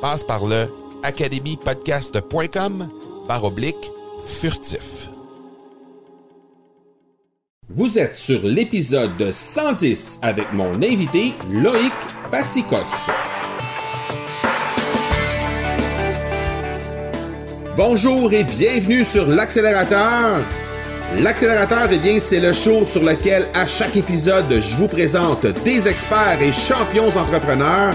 Passe par le academypodcast.com par oblique furtif. Vous êtes sur l'épisode 110 avec mon invité Loïc Passicos. Bonjour et bienvenue sur l'accélérateur. L'accélérateur, eh bien, c'est le show sur lequel à chaque épisode, je vous présente des experts et champions entrepreneurs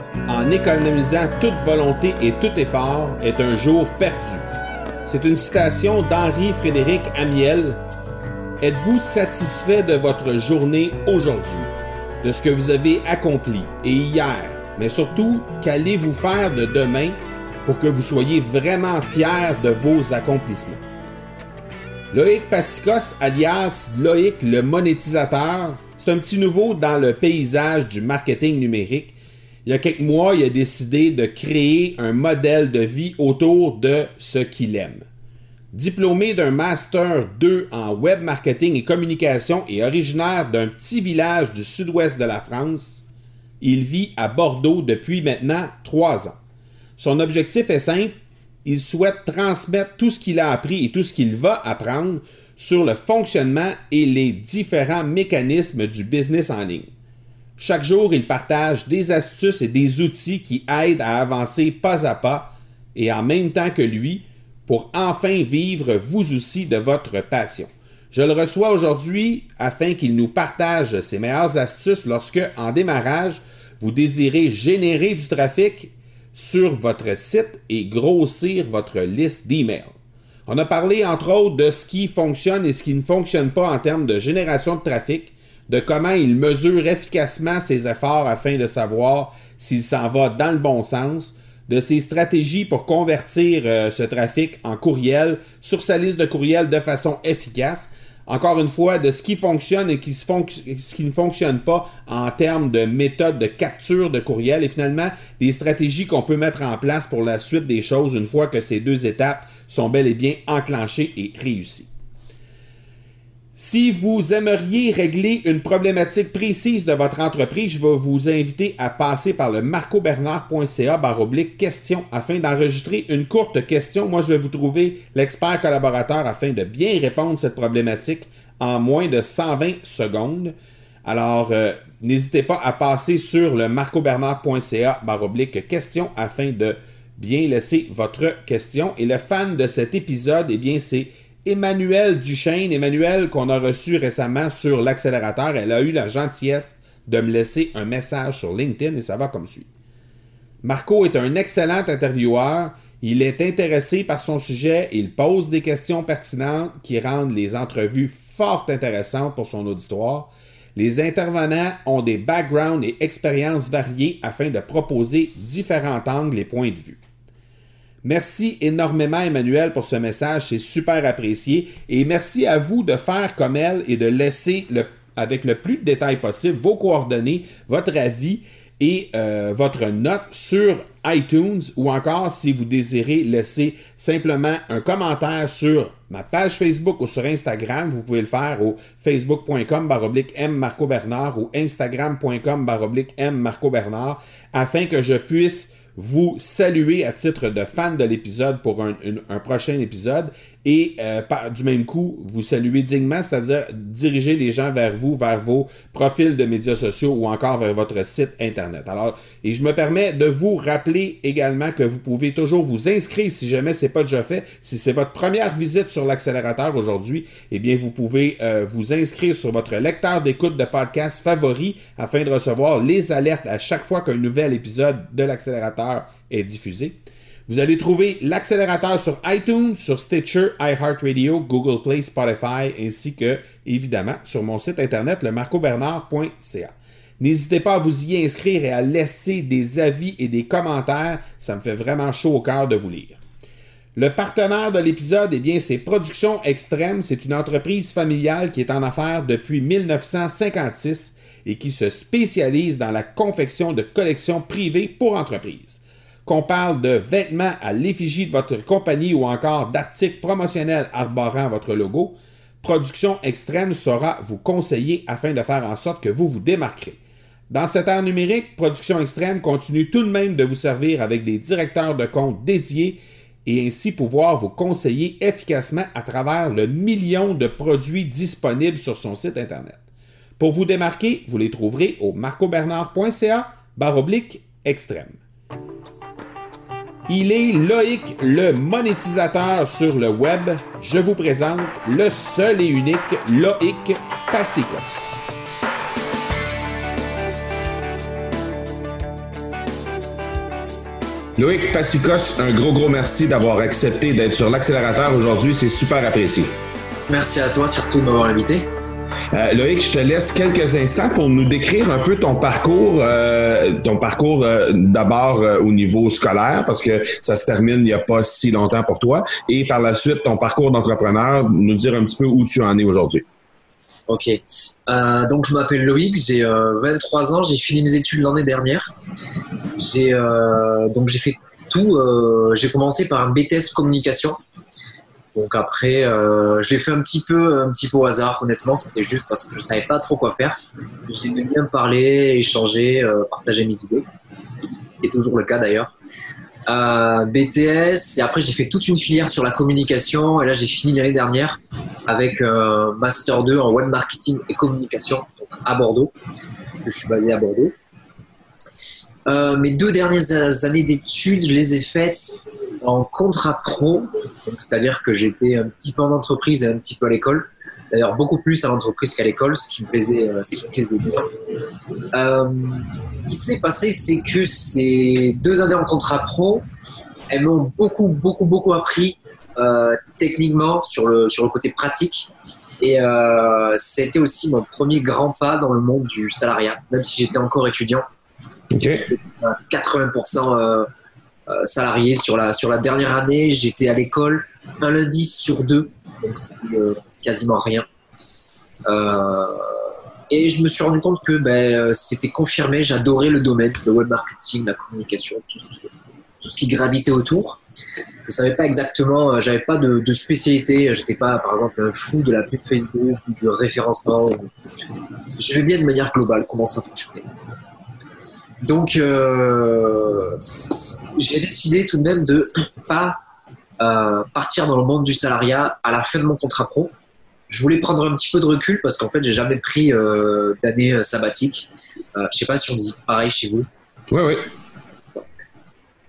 en économisant toute volonté et tout effort, est un jour perdu. C'est une citation d'Henri Frédéric Amiel. Êtes-vous satisfait de votre journée aujourd'hui, de ce que vous avez accompli et hier, mais surtout, qu'allez-vous faire de demain pour que vous soyez vraiment fier de vos accomplissements? Loïc Passicos, alias Loïc le monétisateur, c'est un petit nouveau dans le paysage du marketing numérique. Il y a quelques mois, il a décidé de créer un modèle de vie autour de ce qu'il aime. Diplômé d'un Master 2 en web marketing et communication et originaire d'un petit village du sud-ouest de la France, il vit à Bordeaux depuis maintenant trois ans. Son objectif est simple, il souhaite transmettre tout ce qu'il a appris et tout ce qu'il va apprendre sur le fonctionnement et les différents mécanismes du business en ligne. Chaque jour, il partage des astuces et des outils qui aident à avancer pas à pas et en même temps que lui pour enfin vivre vous aussi de votre passion. Je le reçois aujourd'hui afin qu'il nous partage ses meilleures astuces lorsque, en démarrage, vous désirez générer du trafic sur votre site et grossir votre liste d'emails. On a parlé entre autres de ce qui fonctionne et ce qui ne fonctionne pas en termes de génération de trafic, de comment il mesure efficacement ses efforts afin de savoir s'il s'en va dans le bon sens, de ses stratégies pour convertir euh, ce trafic en courriel sur sa liste de courriels de façon efficace. Encore une fois, de ce qui fonctionne et qui ce qui ne fonctionne pas en termes de méthode de capture de courriel et finalement des stratégies qu'on peut mettre en place pour la suite des choses une fois que ces deux étapes sont bel et bien enclenchés et réussis. Si vous aimeriez régler une problématique précise de votre entreprise, je vais vous inviter à passer par le marcobernard.ca baroblique question afin d'enregistrer une courte question. Moi, je vais vous trouver l'expert collaborateur afin de bien répondre à cette problématique en moins de 120 secondes. Alors, euh, n'hésitez pas à passer sur le marcobernard.ca baroblique question afin de bien laisser votre question. Et le fan de cet épisode, eh bien, c'est Emmanuel Duchesne. Emmanuel qu'on a reçu récemment sur l'accélérateur. Elle a eu la gentillesse de me laisser un message sur LinkedIn et ça va comme suit. Marco est un excellent intervieweur. Il est intéressé par son sujet. Il pose des questions pertinentes qui rendent les entrevues fort intéressantes pour son auditoire. Les intervenants ont des backgrounds et expériences variées afin de proposer différents angles et points de vue. Merci énormément Emmanuel pour ce message, c'est super apprécié. Et merci à vous de faire comme elle et de laisser avec le plus de détails possible vos coordonnées, votre avis et euh, votre note sur iTunes ou encore si vous désirez laisser simplement un commentaire sur ma page Facebook ou sur Instagram, vous pouvez le faire au facebook.com baroblique M Marco Bernard ou instagram.com baroblique M Marco Bernard afin que je puisse vous saluer à titre de fan de l'épisode pour un, prochain épisode et euh, du même coup, vous saluer dignement, c'est-à-dire diriger les gens vers vous, vers vos profils de médias sociaux ou encore vers votre site Internet. Alors, et je me permets de vous rappeler également que vous pouvez toujours vous inscrire si jamais c'est pas déjà fait. Si c'est votre première visite sur l'accélérateur aujourd'hui, eh bien, vous pouvez euh, vous inscrire sur votre lecteur d'écoute de podcast favori afin de recevoir les alertes à chaque fois qu'un nouvel épisode de l'accélérateur est diffusé. Vous allez trouver l'accélérateur sur iTunes, sur Stitcher, iHeartRadio, Google Play, Spotify, ainsi que, évidemment, sur mon site internet, lemarcobernard.ca. N'hésitez pas à vous y inscrire et à laisser des avis et des commentaires. Ça me fait vraiment chaud au cœur de vous lire. Le partenaire de l'épisode, eh bien, c'est Production Extrême. C'est une entreprise familiale qui est en affaires depuis 1956 et qui se spécialise dans la confection de collections privées pour entreprises qu'on parle de vêtements à l'effigie de votre compagnie ou encore d'articles promotionnels arborant votre logo, Production Extrême saura vous conseiller afin de faire en sorte que vous vous démarquerez. Dans cette ère numérique, Production Extrême continue tout de même de vous servir avec des directeurs de compte dédiés et ainsi pouvoir vous conseiller efficacement à travers le million de produits disponibles sur son site Internet. Pour vous démarquer, vous les trouverez au marcobernard.ca baroblique extrême. Il est Loïc, le monétisateur sur le web. Je vous présente le seul et unique Loïc Passicos. Loïc Passicos, un gros gros merci d'avoir accepté d'être sur l'accélérateur aujourd'hui, c'est super apprécié. Merci à toi surtout de m'avoir invité. Euh, Loïc, je te laisse quelques instants pour nous décrire un peu ton parcours, euh, ton parcours euh, d'abord au niveau scolaire, parce que ça se termine il n'y a pas si longtemps pour toi, et par la suite ton parcours d'entrepreneur, nous dire un petit peu où tu en es aujourd'hui. Ok. donc je m'appelle Loïc, j'ai 23 ans, j'ai fini mes études l'année dernière. J'ai donc j'ai fait tout. j'ai commencé par un BTS communication donc après, euh, je l'ai fait un petit peu, un petit peu au hasard. Honnêtement, c'était juste parce que je savais pas trop quoi faire. J'aimais bien parler, échanger, euh, partager mes idées. C'est toujours le cas d'ailleurs. Euh, BTS et après j'ai fait toute une filière sur la communication et là j'ai fini l'année dernière avec un master 2 en web marketing et communication à Bordeaux. Je suis basé à Bordeaux. Euh, mes deux dernières années d'études, je les ai faites en contrat pro, c'est-à-dire que j'étais un petit peu en entreprise et un petit peu à l'école. D'ailleurs, beaucoup plus à l'entreprise qu'à l'école, ce qui me plaisait, euh, ce qui me plaisait bien. Euh, ce qui s'est passé, c'est que ces deux années en contrat pro, elles m'ont beaucoup, beaucoup, beaucoup appris euh, techniquement sur le, sur le côté pratique. Et euh, c'était aussi mon premier grand pas dans le monde du salariat, même si j'étais encore étudiant. 80% euh, euh, salarié sur la, sur la dernière année. J'étais à l'école un lundi sur deux, donc c'était euh, quasiment rien. et je me suis rendu compte que ben, c'était confirmé, j'adorais le domaine, le web marketing, la communication, tout ce qui, gravitait autour. Je savais pas exactement, j'avais pas de, de spécialité, j'étais pas par exemple un fou de la pub Facebook ou du référencement. Je vais bien de manière globale comment ça fonctionnait. Donc, euh, j'ai décidé tout de même de pas euh, partir dans le monde du salariat à la fin de mon contrat pro. Je voulais prendre un petit peu de recul parce qu'en fait, j'ai jamais pris euh, d'année sabbatique. Euh, je sais pas si on dit pareil chez vous. Oui, oui.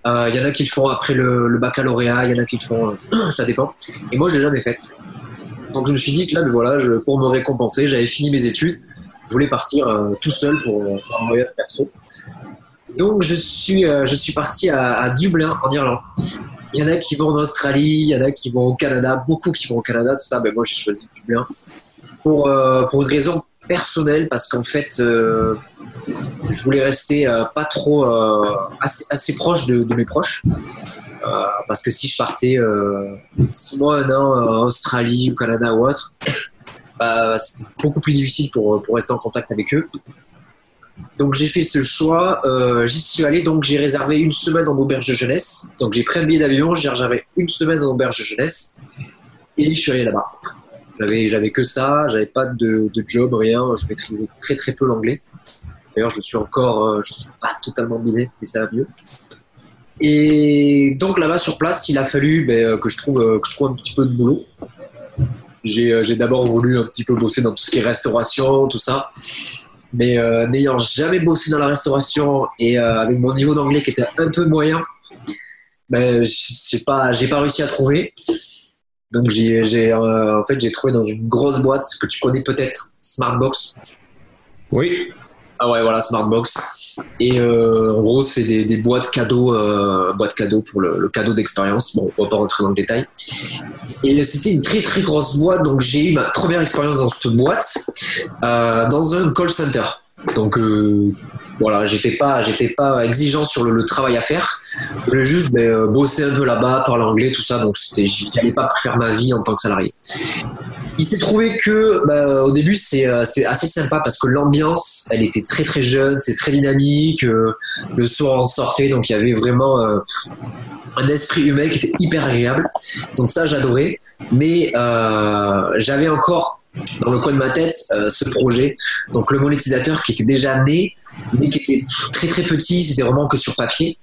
Il y en a qui le font après le, baccalauréat, il y en a qui le font, ça dépend. Et moi, je l'ai jamais fait. Donc, je me suis dit que là, voilà, pour me récompenser, j'avais fini mes études. Je voulais partir tout seul pour, pour un voyage perso. Donc je suis, euh, je suis parti à, Dublin, en Irlande. Il y en a qui vont en Australie, il y en a qui vont au Canada, beaucoup qui vont au Canada, tout ça. Mais moi j'ai choisi Dublin pour, euh, pour une raison personnel parce qu'en fait, je voulais rester pas trop assez, proche de, mes proches. parce que si je partais six mois, un an en Australie ou Canada ou autre, bah, c'était beaucoup plus difficile pour, pour rester en contact avec eux. Donc j'ai fait ce choix, euh, j'y suis allé, donc j'ai réservé une semaine en auberge de jeunesse. Donc j'ai pris un billet d'avion, j'ai réservé une semaine en auberge de jeunesse et je suis allé là-bas. J'avais, j'avais que ça, j'avais pas de, job, rien, je maîtrisais très très peu l'anglais. D'ailleurs je suis encore, euh, je suis pas totalement bilingue, mais ça va mieux. Et donc là-bas sur place, il a fallu ben, que, je trouve, euh, que je trouve un petit peu de boulot. J'ai, j'ai d'abord voulu un petit peu bosser dans tout ce qui est restauration, tout ça. Mais euh, n'ayant jamais bossé dans la restauration et euh, avec mon niveau d'anglais qui était un peu moyen, ben, j'ai pas, j'ai pas réussi à trouver. Donc j'ai, j'ai euh, en fait, j'ai trouvé dans une grosse boîte que tu connais peut-être, Smartbox. Oui. Ah ouais, voilà, Smartbox. Et en gros, c'est des, des, boîtes cadeaux, boîtes cadeaux pour le, le cadeau d'expérience. Bon, on va pas rentrer dans le détail. Et c'était une très très grosse boîte, donc j'ai eu ma première expérience dans cette boîte, euh, dans un call center. Donc euh, voilà, j'étais pas, pas exigeant sur le, travail à faire. Je voulais juste ben, euh, bosser un peu là-bas, parler anglais, tout ça. Donc c'était, j'y allais pas faire ma vie en tant que salarié. Il s'est trouvé que bah, au début c'est assez sympa parce que l'ambiance elle était très très jeune, c'est très dynamique. Euh, le soir on sortait donc il y avait vraiment euh, un esprit humain qui était hyper agréable. Donc ça j'adorais. Mais euh, j'avais encore dans le coin de ma tête ce projet. Donc le monétisateur qui était déjà né mais qui était très très petit, c'était vraiment que sur papier.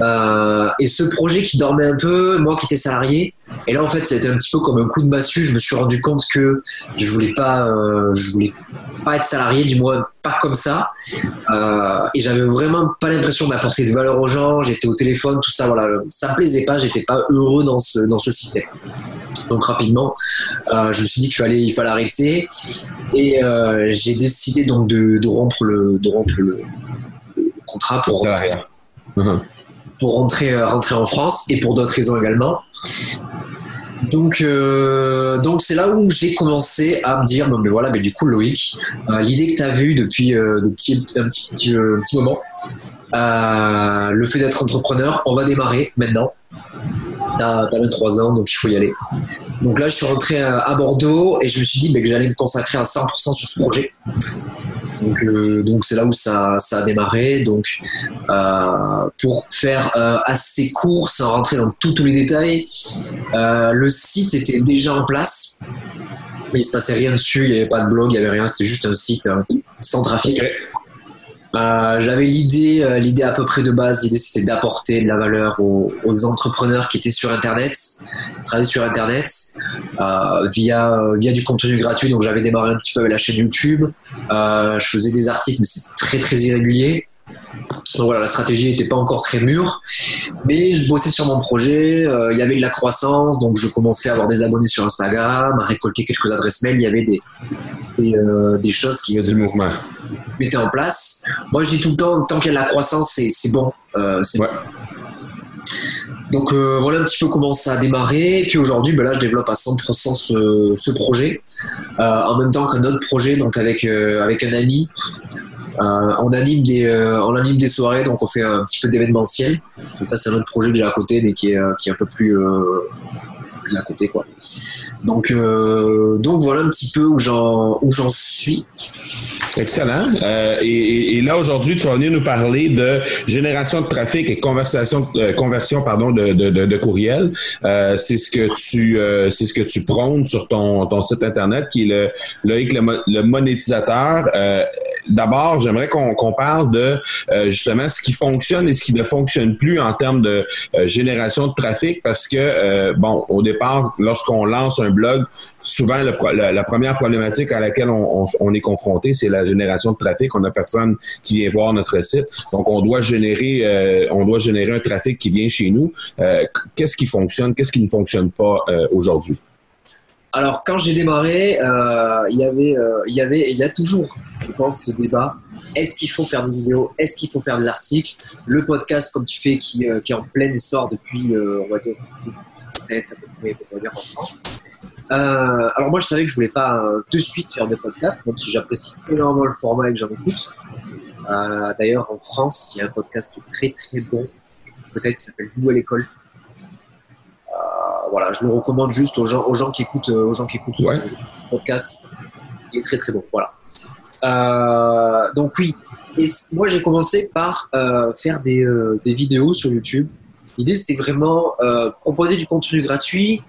Euh, et ce projet qui dormait un peu, moi qui étais salarié, et là en fait c'était un petit peu comme un coup de massue. Je me suis rendu compte que je voulais pas, euh, je voulais pas être salarié, du moins pas comme ça. Euh, et j'avais vraiment pas l'impression d'apporter de valeur aux gens. J'étais au téléphone, tout ça, voilà, ça me plaisait pas. J'étais pas heureux dans ce dans ce système. Donc rapidement, euh, je me suis dit qu'il fallait, il fallait arrêter et j'ai décidé donc de, de, rompre le, le, le contrat pour rentrer, uh-huh. pour rentrer, euh, rentrer en France et pour d'autres raisons également. Donc, euh, donc c'est là où j'ai commencé à me dire, bon, mais voilà, mais du coup, Loïc, euh, l'idée que tu as vue depuis euh, un, petit, petit, petit moment, le fait d'être entrepreneur, on va démarrer maintenant. T'as 23 ans, donc il faut y aller. Donc là, je suis rentré à Bordeaux et je me suis dit que j'allais me consacrer à 100% sur ce projet. Donc, euh, donc c'est là où ça, a démarré. Donc, euh, pour faire euh, assez court, sans rentrer dans tous les détails, le site était déjà en place, mais il se passait rien dessus. Il n'y avait pas de blog, il n'y avait rien. C'était juste un site sans trafic. Euh, j'avais l'idée, euh, l'idée à peu près de base, l'idée c'était d'apporter de la valeur aux, aux, entrepreneurs qui étaient sur Internet, travailler sur Internet euh, via via du contenu gratuit. Donc j'avais démarré un petit peu avec la chaîne YouTube. je faisais des articles, mais c'était très très irrégulier. Donc voilà, la stratégie n'était pas encore très mûre, mais je bossais sur mon projet. Il y avait de la croissance, donc je commençais à avoir des abonnés sur Instagram, à récolter quelques adresses mail. Il y avait des des, des choses qui du mouvement mettez en place. Moi, je dis tout le temps, tant qu'il y a de la croissance, c'est bon. Euh, ouais. Donc euh, voilà un petit peu comment ça a démarré. Et puis aujourd'hui, ben là, je développe à 100% ce, ce projet. Euh, en même temps qu'un autre projet, donc avec, euh, avec un ami. On, anime des, on anime des soirées, donc on fait un petit peu d'événementiel. Donc ça, c'est un autre projet que j'ai à côté, mais qui est, qui est un peu plus à côté quoi. Donc euh, donc voilà un petit peu où j'en où j'en suis. Excellent. Euh, et, là aujourd'hui tu vas venir nous parler de génération de trafic et conversation euh, conversion pardon de de, courriel. Euh, c'est ce que tu euh, c'est ce que tu prônes sur ton ton site internet qui est le le, le monétisateur. D'abord, j'aimerais qu'on qu parle de justement ce qui fonctionne et ce qui ne fonctionne plus en termes de génération de trafic parce que bon au départ lorsqu'on lance un blog, souvent la, première problématique à laquelle on, est confronté, c'est la génération de trafic. On n'a personne qui vient voir notre site, donc on doit générer, euh, on doit générer un trafic qui vient chez nous. Euh, qu'est-ce qui fonctionne, qu'est-ce qui ne fonctionne pas euh, aujourd'hui? Alors, quand j'ai démarré, euh, il y avait, euh, il y avait, il y a toujours, je pense, ce débat. Est-ce qu'il faut faire des vidéos? Est-ce qu'il faut faire des articles? Le podcast, comme tu fais, qui, qui est en plein essor depuis, on va dire, 7 à peu près, pour dire en France. Euh, alors moi, je savais que je voulais pas euh, de suite faire de podcast, même si j'apprécie énormément le format et que j'en écoute. Euh, D'ailleurs, en France, il y a un podcast très très bon, peut-être qui s'appelle Nouvelle École. Euh, voilà, je le recommande juste aux gens, aux gens qui écoutent, euh, aux gens qui écoutent Ouais. ce podcast. Il est très très bon. Voilà. Euh, donc oui, et moi j'ai commencé par euh, faire des, euh, des vidéos sur YouTube. L'idée c'était vraiment proposer du contenu gratuit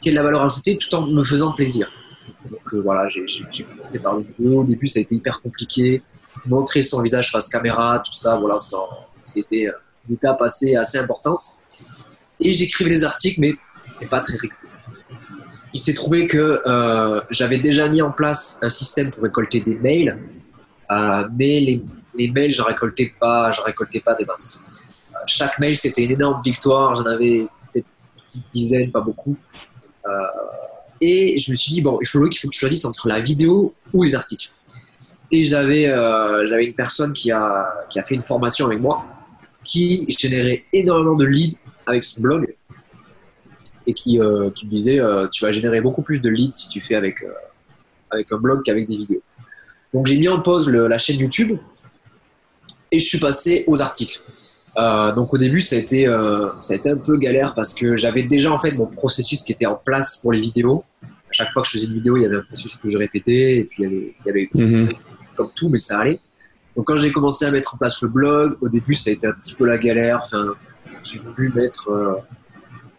qui ait de la valeur ajoutée tout en me faisant plaisir. Donc voilà, j'ai commencé par les vidéos. Au début ça a été hyper compliqué. Montrer son visage face caméra, tout ça, voilà, c'était une étape assez, assez importante. Et j'écrivais des articles, mais c'est pas très régulier. Il s'est trouvé que euh, j'avais déjà mis en place un système pour récolter des mails, euh, mais les, les mails, j'en récoltais pas, j'en récoltais pas des masses. Euh, chaque mail, c'était une énorme victoire. J'en avais peut-être une petite dizaine, pas beaucoup. Et je me suis dit bon, il faut, faut que je choisisse entre la vidéo ou les articles. Et j'avais j'avais une personne qui a, qui a fait une formation avec moi, qui générait énormément de leads avec son blog et qui, euh, qui me disait euh, tu vas générer beaucoup plus de leads si tu fais avec, euh, avec un blog qu'avec des vidéos. Donc j'ai mis en pause le- la chaîne YouTube et je suis passé aux articles. Donc au début ça a, été, ça a été un peu galère parce que j'avais déjà en fait mon processus qui était en place pour les vidéos. À chaque fois que je faisais une vidéo, il y avait un processus que je répétais et puis il y avait, il y avait Mhm. comme tout, mais ça allait. Donc quand j'ai commencé à mettre en place le blog, au début ça a été un petit peu la galère. Enfin, j'ai voulu mettre euh,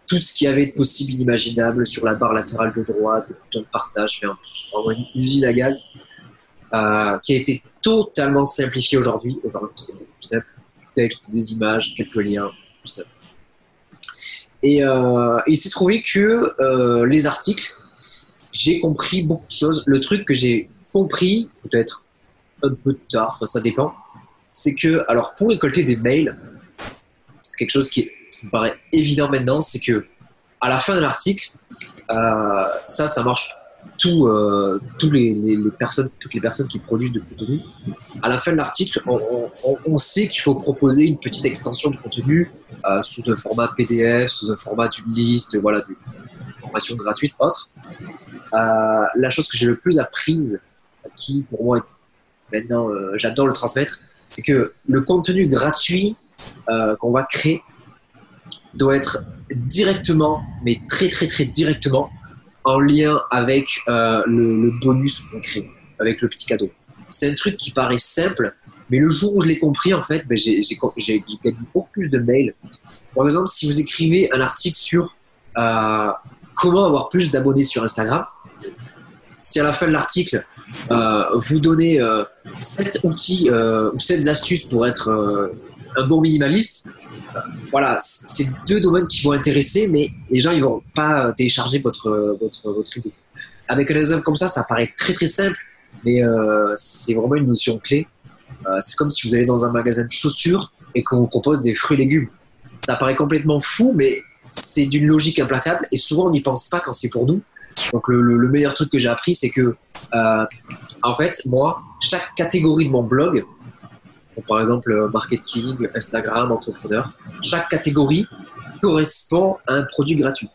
tout ce qu'il y avait de possible inimaginable sur la barre latérale de droite, des boutons de partage, faire vraiment une usine à gaz euh, qui a été totalement simplifié aujourd'hui. Aujourd'hui c'est beaucoup plus simple. Du texte, des images, quelques liens, tout ça. Et euh, il s'est trouvé que les articles, j'ai compris beaucoup de choses. Le truc que j'ai compris, peut-être un peu tard, ça dépend, c'est que, alors pour récolter des mails, quelque chose qui, me paraît évident maintenant, c'est que à la fin d'un article, euh, ça, ça marche tout, euh, tous les, personnes, toutes les personnes qui produisent de contenu. À la fin de l'article, on, sait qu'il faut proposer une petite extension de contenu euh, sous un format PDF, sous un format d'une liste, voilà, d'une formation gratuite, autre. La chose que j'ai le plus apprise, qui pour moi est maintenant euh, j'adore le transmettre, c'est que le contenu gratuit euh, qu'on va créer doit être directement, mais très très très directement, en lien avec euh, le, bonus qu'on crée, avec le petit cadeau. C'est un truc qui paraît simple, mais le jour où je l'ai compris, en fait, ben, j'ai gagné beaucoup plus de mails. Par exemple, si vous écrivez un article sur comment avoir plus d'abonnés sur Instagram, si à la fin de l'article, euh, vous donnez euh, 7 outils euh, ou 7 astuces pour être euh, un bon minimaliste, voilà, c'est deux domaines qui vont intéresser, mais les gens ils vont pas télécharger votre, votre, votre idée. Avec un exemple comme ça, ça paraît très très simple, mais c'est vraiment une notion clé. C'est comme si vous allez dans un magasin de chaussures et qu'on vous propose des fruits et légumes. Ça paraît complètement fou, mais c'est d'une logique implacable et souvent on n'y pense pas quand c'est pour nous. Donc le, le- le meilleur truc que j'ai appris, c'est que euh, en fait, moi, chaque catégorie de mon blog, par exemple euh, marketing, Instagram, entrepreneur, chaque catégorie correspond à un produit gratuit.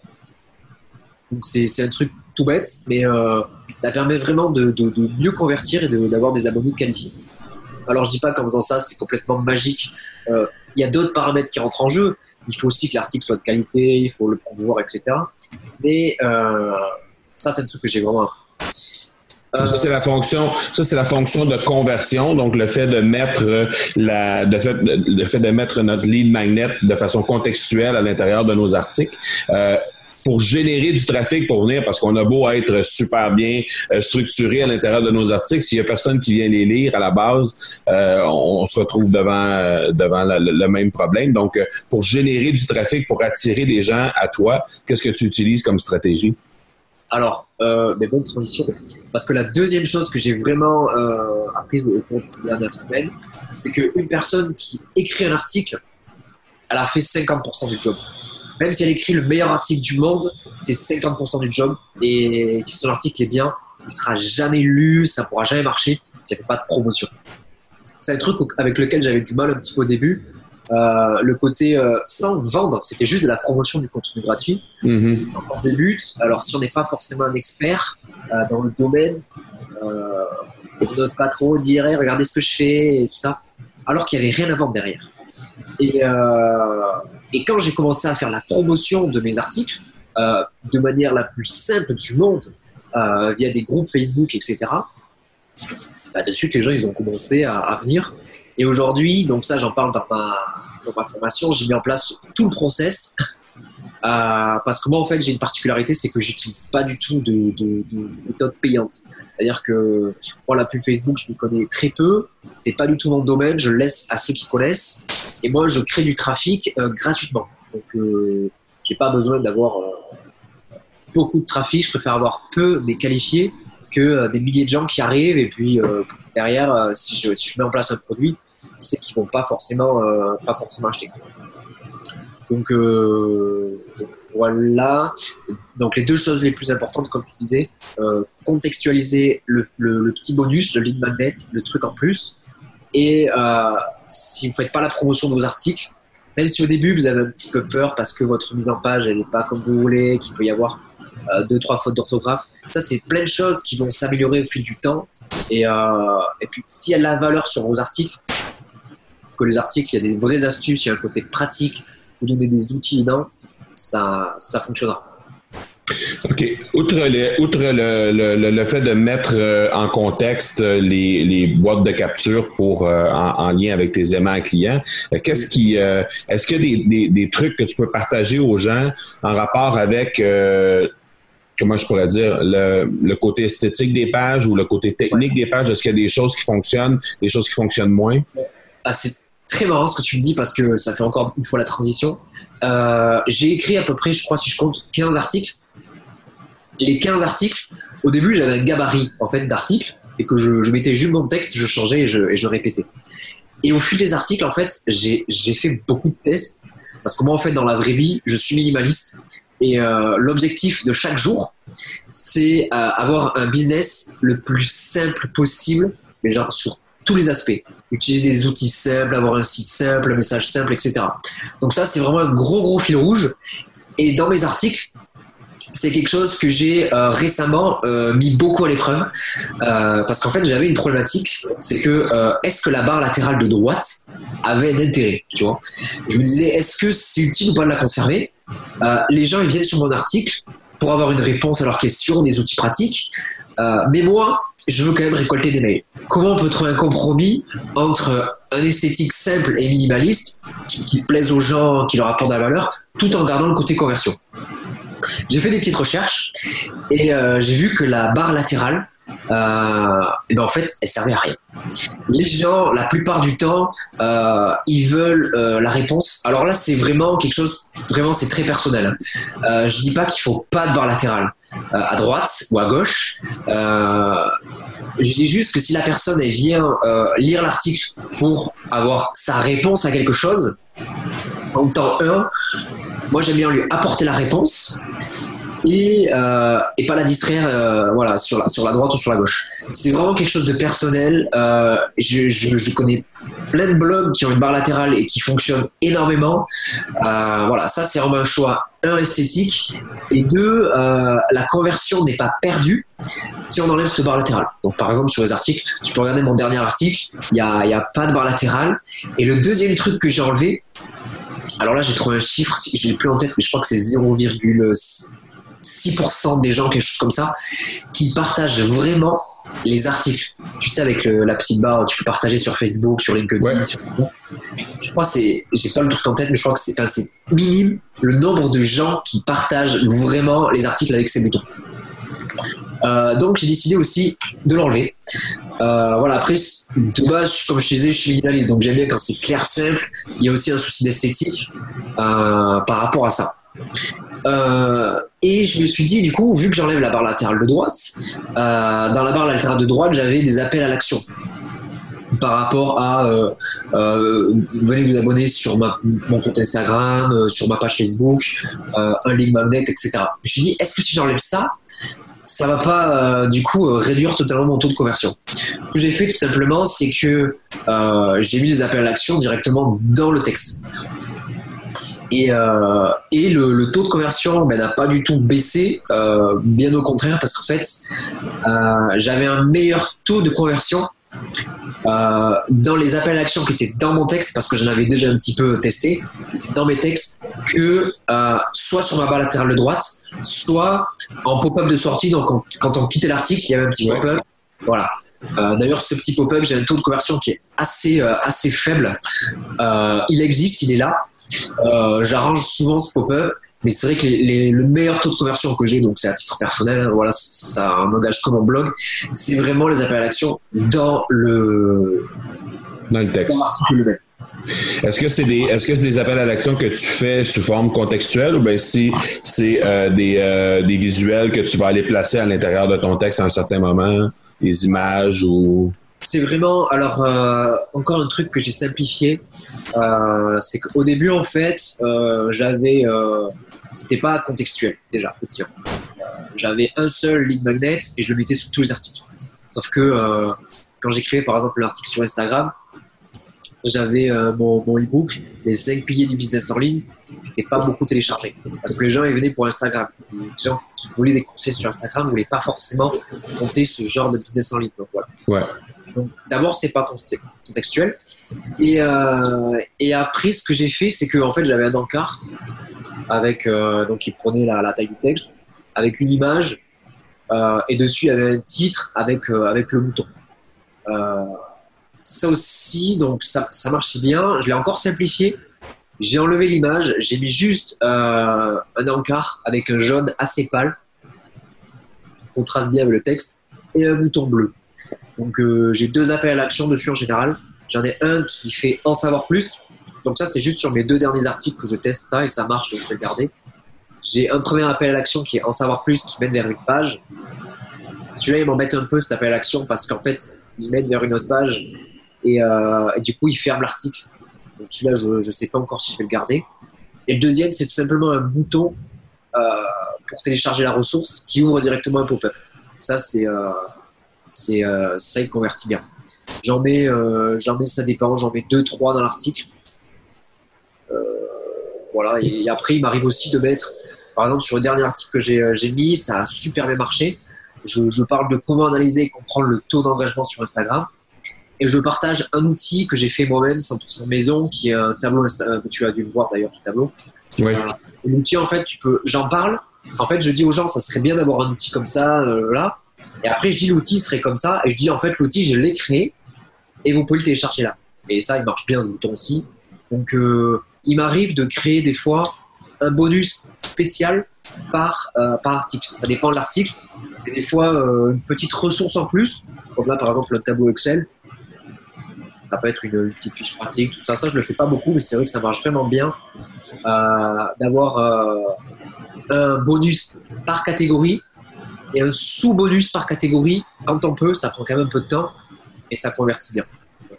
Donc c'est un truc tout bête, mais euh, ça permet vraiment de, mieux convertir et d'avoir des abonnés qualifiés. Alors je dis pas qu'en faisant ça, c'est complètement magique. Il y a d'autres paramètres qui rentrent en jeu. Il faut aussi que l'article soit de qualité, il faut le promouvoir, etc. Mais ça, c'est un truc que j'ai vraiment. Ça, c'est la fonction, ça, c'est la fonction de conversion. Donc, le fait de mettre euh, la, le fait, le fait de mettre notre lead magnet de façon contextuelle à l'intérieur de nos articles. Euh, pour générer du trafic pour venir, parce qu'on a beau être super bien euh, structuré à l'intérieur de nos articles, s'il y a personne qui vient les lire à la base, on, se retrouve devant devant le, le même problème. Donc, pour générer du trafic, pour attirer des gens à toi, qu'est-ce que tu utilises comme stratégie? Alors, euh, mais bonne transition. Parce que la deuxième chose que j'ai vraiment euh, apprise au cours de ces dernières semaines, c'est qu'une personne qui écrit un article, elle a fait 50% du job. Même si elle écrit le meilleur article du monde, c'est 50% du job. Et si son article est bien, il sera jamais lu, ça pourra jamais marcher s'il n'y a pas de promotion. C'est un truc avec lequel j'avais du mal un petit peu au début. Euh, le côté euh, sans vendre, c'était juste de la promotion du contenu gratuit. Mhm. On débute. Alors, si on n'est pas forcément un expert euh, dans le domaine, on n'ose pas trop dire Hey, regardez ce que je fais et tout ça, alors qu'il n'y avait rien à vendre derrière. Et, euh, et quand j'ai commencé à faire la promotion de mes articles euh, de manière la plus simple du monde, euh, via des groupes Facebook, etc., bah, de suite les gens ils ont commencé à, à venir. Et aujourd'hui, donc ça j'en parle dans ma, dans ma formation, j'ai mis en place tout le process. Euh, parce que moi en fait j'ai une particularité, c'est que j'utilise pas du tout de, de, de méthode payante. C'est-à-dire que moi la pub Facebook je m'y connais très peu, c'est pas du tout mon domaine, je le laisse à ceux qui connaissent. Et moi je crée du trafic euh, gratuitement. Donc euh, j'ai pas besoin d'avoir euh, beaucoup de trafic, je préfère avoir peu mais qualifié que des milliers de gens qui arrivent et puis derrière si, je, si je mets en place un produit, c'est qu'ils vont pas forcément euh, pas forcément acheter. Donc, euh, donc voilà. Donc les deux choses les plus importantes, comme tu disais, euh, contextualiser le, le- petit bonus, le lead magnet, le truc en plus. Et si vous faites pas la promotion de vos articles, même si au début vous avez un petit peu peur parce que votre mise en page elle n'est pas comme vous voulez, qu'il peut y avoir euh, deux trois fautes d'orthographe, ça c'est plein de choses qui vont s'améliorer au fil du temps. Et, et puis s'il y a de la valeur sur vos articles, que les articles, il y a des vraies astuces, il y a un côté pratique, vous donnez des outils dedans, ça, ça fonctionnera. OK. Outre le, outre le, le- le- le fait de mettre euh, en contexte euh, les, les boîtes de capture pour euh, en, en lien avec tes aimants clients, qu'est-ce qui euh, est-ce qu'il y a des, des, des trucs que tu peux partager aux gens en rapport avec euh, comment je pourrais dire le, le côté esthétique des pages ou le côté technique des pages? Est-ce qu'il y a des choses qui fonctionnent, des choses qui fonctionnent moins? Ah, c'est très marrant ce que tu me dis parce que ça fait encore une fois la transition. Euh, j'ai écrit à peu près, je crois, si je compte, 15 articles. Les 15 articles, au début, j'avais un gabarit en fait d'articles et que je, mettais juste mon texte, je changeais et je, et je répétais. Et au fil des articles, en fait, j'ai j'ai fait beaucoup de tests parce que moi, en fait, dans la vraie vie, je suis minimaliste et euh, l'objectif de chaque jour, c'est euh, avoir un business le plus simple possible, mais genre sur tous les aspects. Utiliser des outils simples, avoir un site simple, un message simple, etc. Donc ça, c'est vraiment un gros gros fil rouge. Et dans mes articles, c'est quelque chose que j'ai euh, récemment euh, mis beaucoup à l'épreuve euh, parce qu'en fait j'avais une problématique, c'est que est-ce que la barre latérale de droite avait un intérêt, tu vois? Je me disais est-ce que c'est utile ou pas de la conserver? Les gens ils viennent sur mon article pour avoir une réponse à leurs questions, des outils pratiques, Euh, mais moi je veux quand même récolter des mails. Comment on peut trouver un compromis entre un esthétique simple et minimaliste qui, plaise aux gens, qui leur apporte de la valeur, tout en gardant le côté conversion? J'ai fait des petites recherches et euh, j'ai vu que la barre latérale, euh, eh ben en fait, elle servait à rien. Les gens, la plupart du temps, euh, ils veulent euh, la réponse. Alors là, c'est vraiment quelque chose, vraiment, c'est très personnel. Euh, je dis pas qu'il faut pas de barre latérale à droite ou à gauche. Je dis juste que si la personne vient lire l'article pour avoir sa réponse à quelque chose, en temps 1, moi j'aime bien lui apporter la réponse et, euh, et pas la distraire euh, voilà, sur, la, sur la droite ou sur la gauche. C'est vraiment quelque chose de personnel. Euh, je, je, je connais plein de blogs qui ont une barre latérale et qui fonctionnent énormément. Euh, voilà, ça c'est vraiment un choix, un esthétique, et deux, euh, la conversion n'est pas perdue si on enlève cette barre latérale. Donc par exemple sur les articles, tu peux regarder mon dernier article, il n'y a, y a pas de barre latérale. Et le deuxième truc que j'ai enlevé, alors là j'ai trouvé un chiffre, je l'ai plus en tête, mais je crois que c'est 0,6% des gens, quelque chose comme ça, qui partagent vraiment les articles. Tu sais, avec le- la petite barre, tu peux partager sur Facebook, sur LinkedIn. Ouais. sur- Je crois que c'est, j'ai pas le truc en tête, mais je crois que c'est, enfin, c'est minime le nombre de gens qui partagent vraiment les articles avec ces boutons. Euh, donc j'ai décidé aussi de l'enlever. Euh, voilà, après, de base, comme je te disais, je suis minimaliste, donc j'aime bien quand c'est clair, simple. Il y a aussi un souci d'esthétique euh, par rapport à ça. Et je me suis dit, du coup, vu que j'enlève la barre latérale de droite, euh, dans la barre latérale de droite, j'avais des appels à l'action par rapport à euh, euh, venez vous abonner sur mon compte Instagram, sur ma page Facebook, un link magnet, etc. Je me suis dit, est-ce que si j'enlève ça, ça va pas du coup réduire totalement mon taux de conversion? Ce que j'ai fait tout simplement, c'est que j'ai mis les appels à l'action directement dans le texte. Et, euh, et le, le, taux de conversion ben, n'a pas du tout baissé, euh, bien au contraire, parce qu'en fait, euh, j'avais un meilleur taux de conversion dans les appels à l'action qui étaient dans mon texte, parce que je l'avais déjà un petit peu testé, dans mes textes, que soit sur ma barre latérale de droite, soit en pop-up de sortie. Donc, quand on quittait l'article, il y avait un petit pop-up. Voilà. Euh, D'ailleurs, ce petit pop-up, j'ai un taux de conversion qui est assez, euh, assez faible. Euh, il existe, il est là. Euh, j'arrange souvent ce pop-up, mais c'est vrai que les, le meilleur taux de conversion que j'ai, donc c'est à titre personnel, voilà, ça engage comme mon blog, c'est vraiment les appels à l'action dans le, dans le texte. est-ce que c'est des est-ce que c'est des appels à l'action que tu fais sous forme contextuelle ou bien si c'est euh, des, euh, des visuels que tu vas aller placer à l'intérieur de ton texte à un certain moment, des images ou c'est vraiment, alors, euh, encore un truc que j'ai simplifié, euh, c'est qu'au début, en fait, euh, j'avais, c'était pas contextuel déjà, petit. j'avais un seul lead magnet et je le mettais sur tous les articles. Sauf que quand j'écrivais par exemple l'article sur Instagram, j'avais mon, mon e-book, les 5 piliers du business en ligne, qui n'étaient pas beaucoup téléchargés. Parce que les gens, ils venaient pour Instagram. Les gens qui voulaient des conseils sur Instagram ne voulaient pas forcément compter ce genre de business en ligne. Donc, voilà. Ouais. Donc d'abord c'était pas contextuel et, euh, et après ce que j'ai fait c'est que fait j'avais un encart avec euh, donc qui prenait la, taille du texte avec une image euh, et dessus il y avait un titre avec avec le bouton. Ça aussi donc ça, ça marchait bien. Je l'ai encore simplifié. J'ai enlevé l'image, j'ai mis juste un encart avec un jaune assez pâle, contraste bien avec le texte et un bouton bleu. Donc euh, j'ai deux appels à l'action dessus en général. J'en ai un qui fait en savoir plus. Donc ça c'est juste sur mes deux derniers articles que je teste ça et ça marche donc je vais le garder. J'ai un premier appel à l'action qui est en savoir plus qui mène vers une page. Celui-là il m'embête un peu cet appel à l'action parce qu'en fait il mène vers une autre page et, euh, du coup il ferme l'article. Donc celui-là je ne sais pas encore si je vais le garder. Et le deuxième c'est tout simplement un bouton euh, pour télécharger la ressource qui ouvre directement un pop-up. Ça c'est c'est euh, ça il convertit bien. J'en mets, euh, j'en mets, ça dépend, j'en mets deux, trois dans l'article. Euh, voilà, et, après il m'arrive aussi de mettre, par exemple sur le dernier article que j'ai mis, ça a super bien marché. Je, je, parle de comment analyser et comprendre le taux d'engagement sur Instagram. Et je partage un outil que j'ai fait moi-même 100% maison, qui est un tableau, que tu as dû le voir d'ailleurs ce tableau. Oui. L'outil, en fait, tu peux, j'en parle. En fait, je dis aux gens, ça serait bien d'avoir un outil comme ça, euh, là. Et après, je dis l'outil serait comme ça. Et je dis, en fait, l'outil, je l'ai créé et vous pouvez le télécharger là. Et ça, il marche bien ce bouton aussi. Donc, euh, il m'arrive de créer des fois un bonus spécial par, euh, par article. Ça dépend de l'article. Et des fois, euh, une petite ressource en plus. Comme là, par exemple, le tableau Excel. Ça peut être une, une, petite fiche pratique, tout ça. Ça, je le fais pas beaucoup, mais c'est vrai que ça marche vraiment bien d'avoir un bonus par catégorie et un sous-bonus par catégorie quand on peut. Ça prend quand même un peu de temps et ça convertit bien.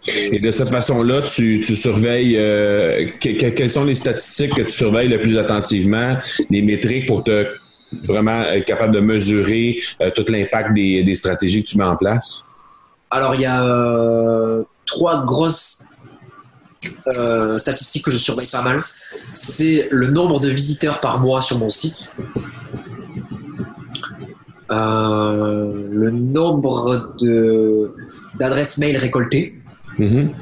Et de cette façon-là, tu, tu, surveilles euh, que, quelles sont les statistiques que tu surveilles le plus attentivement, les métriques pour te vraiment être capable de mesurer euh, tout l'impact des, des, stratégies que tu mets en place? Alors, il y a euh, trois grosses statistiques que je surveille pas mal. C'est le nombre de visiteurs par mois sur mon site. Euh, le nombre de d'adresses mail récoltées mm-hmm.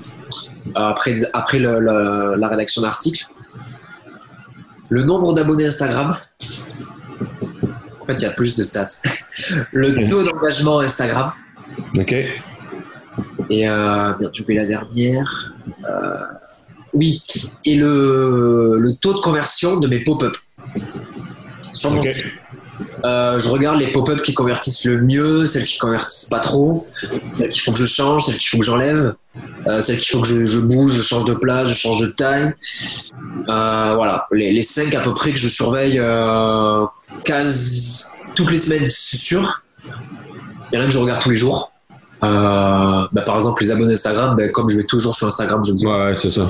après, après le, le, la rédaction d'articles, le nombre d'abonnés Instagram. En fait, il y a plus de stats. le taux d'engagement Instagram. Ok. Et euh, bien tu la dernière. Euh, oui. Et le, le taux de conversion de mes pop-up sur mon okay. site. Euh, je regarde les pop-up qui convertissent le mieux, celles qui convertissent pas trop, celles qu'il faut que je change, celles qu'il faut que j'enlève, euh, celles qu'il faut que je, je, bouge, je change de place, je change de taille. Euh, voilà, les, les cinq à peu près que je surveille quasi toutes les semaines, c'est sûr. Il y en a que je regarde tous les jours. Bah, par exemple, les abonnés Instagram, bah, comme je vais toujours sur Instagram, je le dis. Ouais, c'est ça.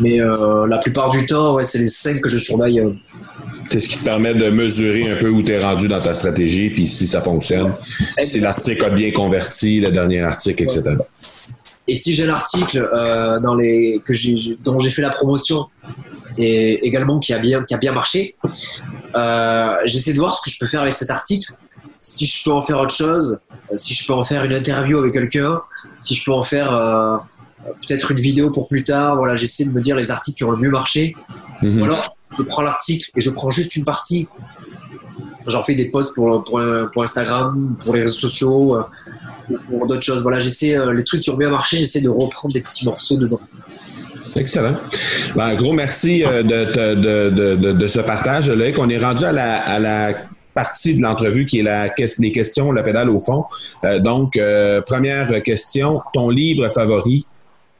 Mais la plupart du temps, ouais, c'est les cinq que je surveille C'est ce qui te permet de mesurer un peu où tu es rendu dans ta stratégie, puis si ça fonctionne. Si l'article a bien converti, le dernier article, etc. Et si j'ai l'article euh, dans les que dont j'ai fait la promotion et également qui a bien qui a bien marché, euh, j'essaie de voir ce que je peux faire avec cet article. Si je peux en faire autre chose, si je peux en faire une interview avec quelqu'un, si je peux en faire euh, peut-être une vidéo pour plus tard. Voilà, j'essaie de me dire les articles qui ont le mieux marché. Mhm. Ou alors, je prends l'article et je prends juste une partie. J'en fais des posts pour, Instagram, pour les réseaux sociaux, euh, pour d'autres choses. Voilà, j'essaie euh, les trucs qui ont bien marché, j'essaie de reprendre des petits morceaux dedans. Excellent. Ben, gros merci de, de, ce partage. On est rendu à la, partie de l'entrevue qui est la, les questions, la pédale au fond. donc, première question, ton livre favori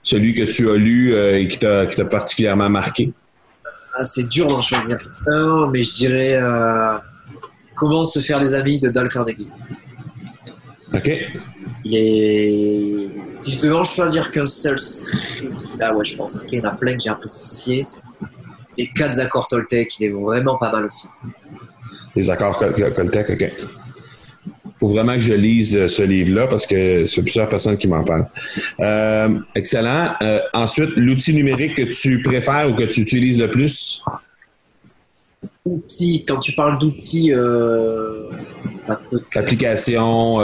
celui que tu as lu euh, et qui t'a particulièrement marqué? Ah, c'est dur d'en choisir un, mais je dirais euh, Comment se faire des amis de Dale Carnegie. Ok. Si je devais en choisir qu'un seul, ce serait là, ouais, je pense. Il y en a plein que j'ai apprécié. Les quatre accords Toltec, il est vraiment pas mal aussi. Les accords Toltec, ok faut vraiment que je lise euh, ce livre-là parce que c'est plusieurs personnes qui m'en parlent. Euh, excellent. Euh, ensuite, l'outil numérique que tu préfères ou que tu utilises le plus? Outils, quand tu parles d'outils, euh, application,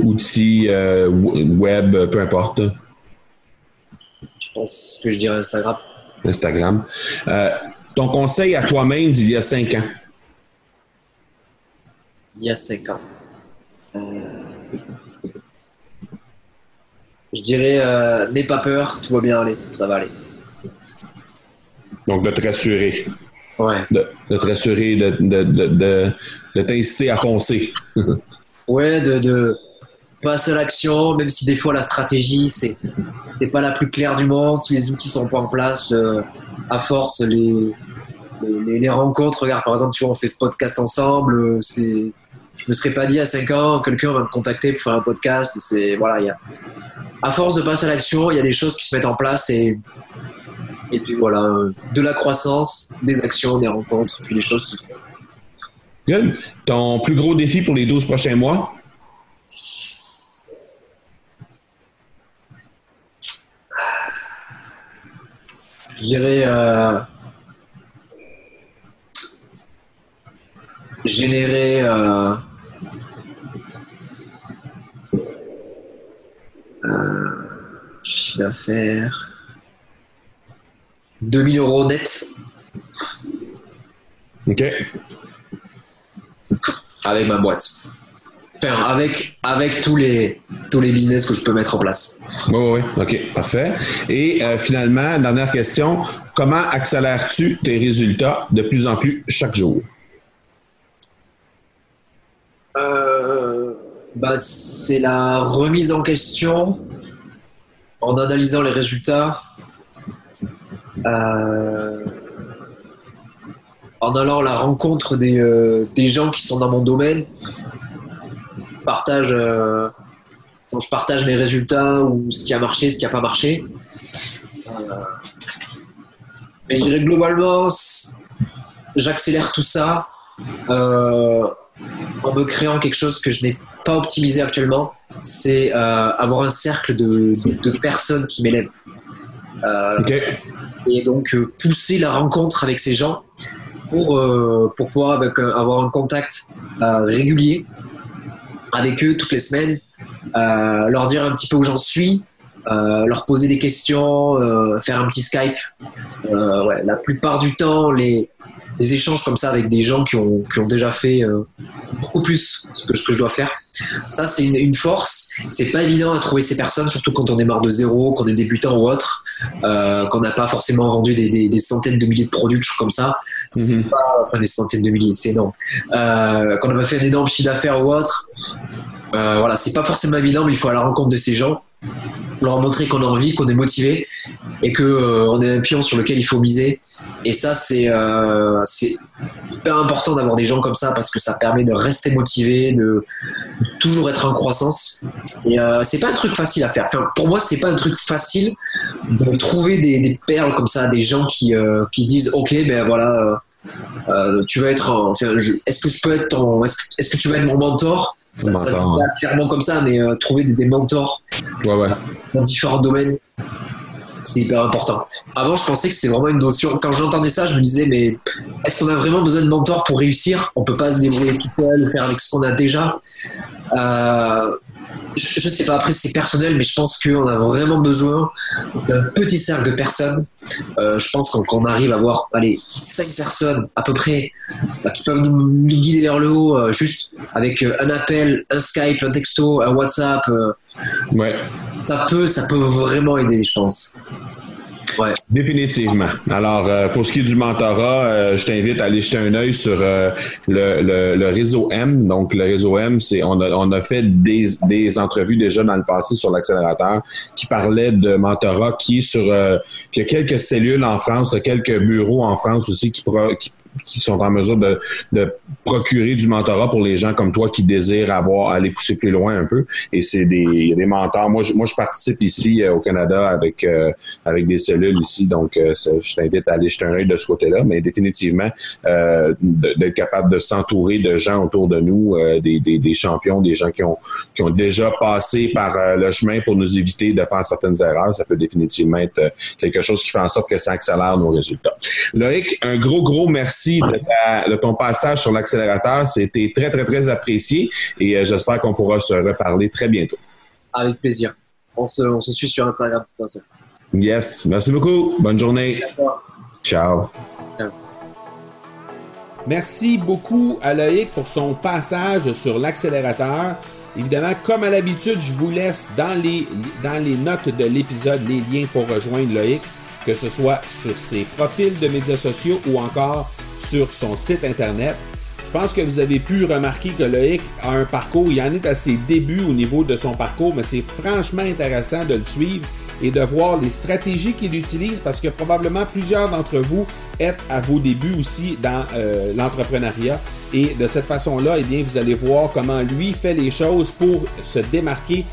outils web, peu importe. Je pense que je dirais Instagram. Instagram. ton conseil à toi-même d'il y a cinq ans? Il y a cinq ans. Je dirais, euh, n'aie pas peur, tout va bien aller, ça va aller. Donc, de te rassurer. Ouais. De, te rassurer, de, de, de t'inciter à foncer. ouais, de, passer à l'action, même si des fois la stratégie, c'est n'est pas la plus claire du monde, si les outils sont pas en place, euh, à force, les, les, les, rencontres, regarde, par exemple, tu vois, on fait ce podcast ensemble, euh, c'est me serais pas dit à 5 ans, quelqu'un va me contacter pour faire un podcast. C'est voilà, y a, à force de passer à l'action, il y a des choses qui se mettent en place et et puis voilà, de la croissance, des actions, des rencontres, puis les choses se font. Good. Ton plus gros défi pour les 12 prochains mois? Je dirais euh, générer euh, chiffre d'affaires. 2000 euros net. Ok. Avec ma boîte. Enfin, avec, avec tous, les, tous les business que je peux mettre en place. Oui, oui, ok, parfait. Et euh, finalement, dernière question, comment accélères-tu tes résultats de plus en plus chaque jour? Euh, bah, c'est la remise en question en analysant les résultats, euh, en allant à la rencontre des, euh, des, gens qui sont dans mon domaine. Partage, euh, je partage mes résultats ou ce qui a marché, ce qui n'a pas marché. mais je dirais globalement, j'accélère tout ça en me créant quelque chose que je n'ai pas optimisé actuellement, c'est euh, avoir un cercle de, de, personnes qui m'élèvent. Euh, et donc euh, pousser la rencontre avec ces gens pour, pour pouvoir avec, avoir un contact régulier avec eux toutes les semaines, leur dire un petit peu où j'en suis, leur poser des questions, faire un petit Skype. ouais, la plupart du temps, les, des échanges comme ça avec des gens qui ont, qui ont déjà fait euh, beaucoup plus que ce que je dois faire. Ça, c'est une, une, force. C'est pas évident à trouver ces personnes, surtout quand on démarre de zéro, qu'on est débutant ou autre, euh, qu'on n'a pas forcément vendu des, des, des, centaines de milliers de produits, comme ça. Mm pas, enfin, des centaines de milliers, c'est énorme. Euh, qu'on n'a pas fait un énorme chiffre d'affaires ou autre. Euh, voilà, c'est pas forcément évident, mais il faut aller à la rencontre de ces gens leur montrer qu'on a envie, qu'on est motivé et que euh, on est un pion sur lequel il faut miser. Et ça, c'est euh, important d'avoir des gens comme ça parce que ça permet de rester motivé, de toujours être en croissance. Et euh, c'est pas un truc facile à faire. Pour moi, c'est pas un truc facile de trouver des, perles comme ça, des gens qui, qui disent ok, ben voilà euh, tu vas être, est-ce que je peux être est-ce que tu vas être mon mentor? Ça, ça clairement comme ça, mais trouver des, des mentors dans différents domaines, c'est hyper important. Avant, je pensais que c'était vraiment une notion. Quand j'entendais ça, je me disais, mais est-ce qu'on a vraiment besoin de mentors pour réussir? On peut pas se débrouiller tout seul, faire avec ce qu'on a déjà. Euh, je, sais pas, après c'est personnel, mais je pense qu'on a vraiment besoin d'un petit cercle de personnes. Euh, je pense qu'on arrive à avoir allez, 5 personnes à peu près bah, qui peuvent nous, guider vers le haut, euh, juste avec un appel, un Skype, un texto, un WhatsApp. ouais ça peut, ça peut vraiment aider, je pense. Définitivement. Alors, euh, pour ce qui est du mentorat, euh, je t'invite à aller jeter un œil sur euh, le, le, réseau M. Donc, le réseau M, c'est on a, on a fait des, des entrevues déjà dans le passé sur l'accélérateur qui parlaient de mentorat qui est sur qui a quelques cellules en France, quelques bureaux en France aussi qui, qui qui sont en mesure de, de, procurer du mentorat pour les gens comme toi qui désirent avoir aller pousser plus loin un peu. Et c'est des, des mentors. Moi, je, moi, je participe ici euh, au Canada avec euh, avec des cellules ici, donc euh, je t'invite à aller jeter un œil de ce côté-là. Mais définitivement, d'être capable de s'entourer de gens autour de nous, des, des, des, champions, des gens qui ont qui ont déjà passé par le chemin pour nous éviter de faire certaines erreurs, ça peut définitivement être quelque chose qui fait en sorte que ça accélère nos résultats. Loïc, un gros gros merci de, ton passage sur l'accélérateur. C'était très, très, très apprécié et euh, j'espère qu'on pourra se reparler très bientôt. Avec plaisir. On se, suit sur Instagram de toute façon. Yes. Merci beaucoup. Bonne journée. Ciao. Merci beaucoup à Loïc pour son passage sur l'accélérateur. Évidemment, comme à l'habitude, je vous laisse dans les, dans les notes de l'épisode les liens pour rejoindre Loïc, que ce soit sur ses profils de médias sociaux ou encore sur son site internet. Je pense que vous avez pu remarquer que Loïc a un parcours, il en est à ses débuts au niveau de son parcours, mais c'est franchement intéressant de le suivre et de voir les stratégies qu'il utilise parce que probablement plusieurs d'entre vous êtes à vos débuts aussi dans euh, l'entrepreneuriat. Et de cette façon-là, eh bien, vous allez voir comment lui fait les choses pour se démarquer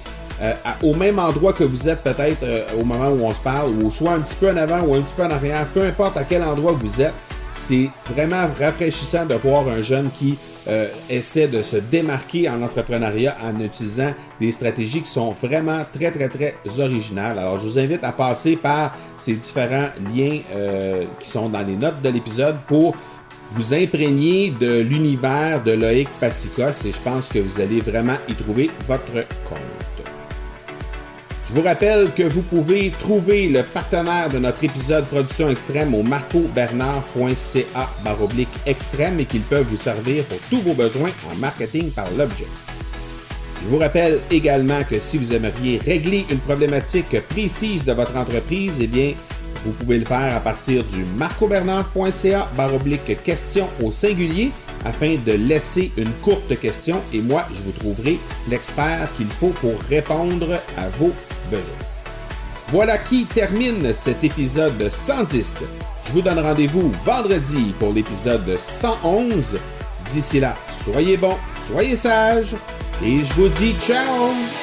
euh, au même endroit que vous êtes peut-être euh, au moment où on se parle, ou soit un petit peu en avant ou un petit peu en arrière, peu importe à quel endroit vous êtes c'est vraiment rafraîchissant de voir un jeune qui euh, essaie de se démarquer en entrepreneuriat en utilisant des stratégies qui sont vraiment très, très, très originales. Alors, je vous invite à passer par ces différents liens euh, qui sont dans les notes de l'épisode pour vous imprégner de l'univers de Loïc Passicos et je pense que vous allez vraiment y trouver votre compte. Je vous rappelle que vous pouvez trouver le partenaire de notre épisode Production Extrême au marcobernard.ca baroblique extrême et qu'ils peuvent vous servir pour tous vos besoins en marketing par l'objet. Je vous rappelle également que si vous aimeriez régler une problématique précise de votre entreprise, eh bien, vous pouvez le faire à partir du marcobernard.ca baroblique question au singulier afin de laisser une courte question et moi, je vous trouverai l'expert qu'il faut pour répondre à vos voilà qui termine cet épisode 110. Je vous donne rendez-vous vendredi pour l'épisode 111. D'ici là, soyez bons, soyez sages et je vous dis ciao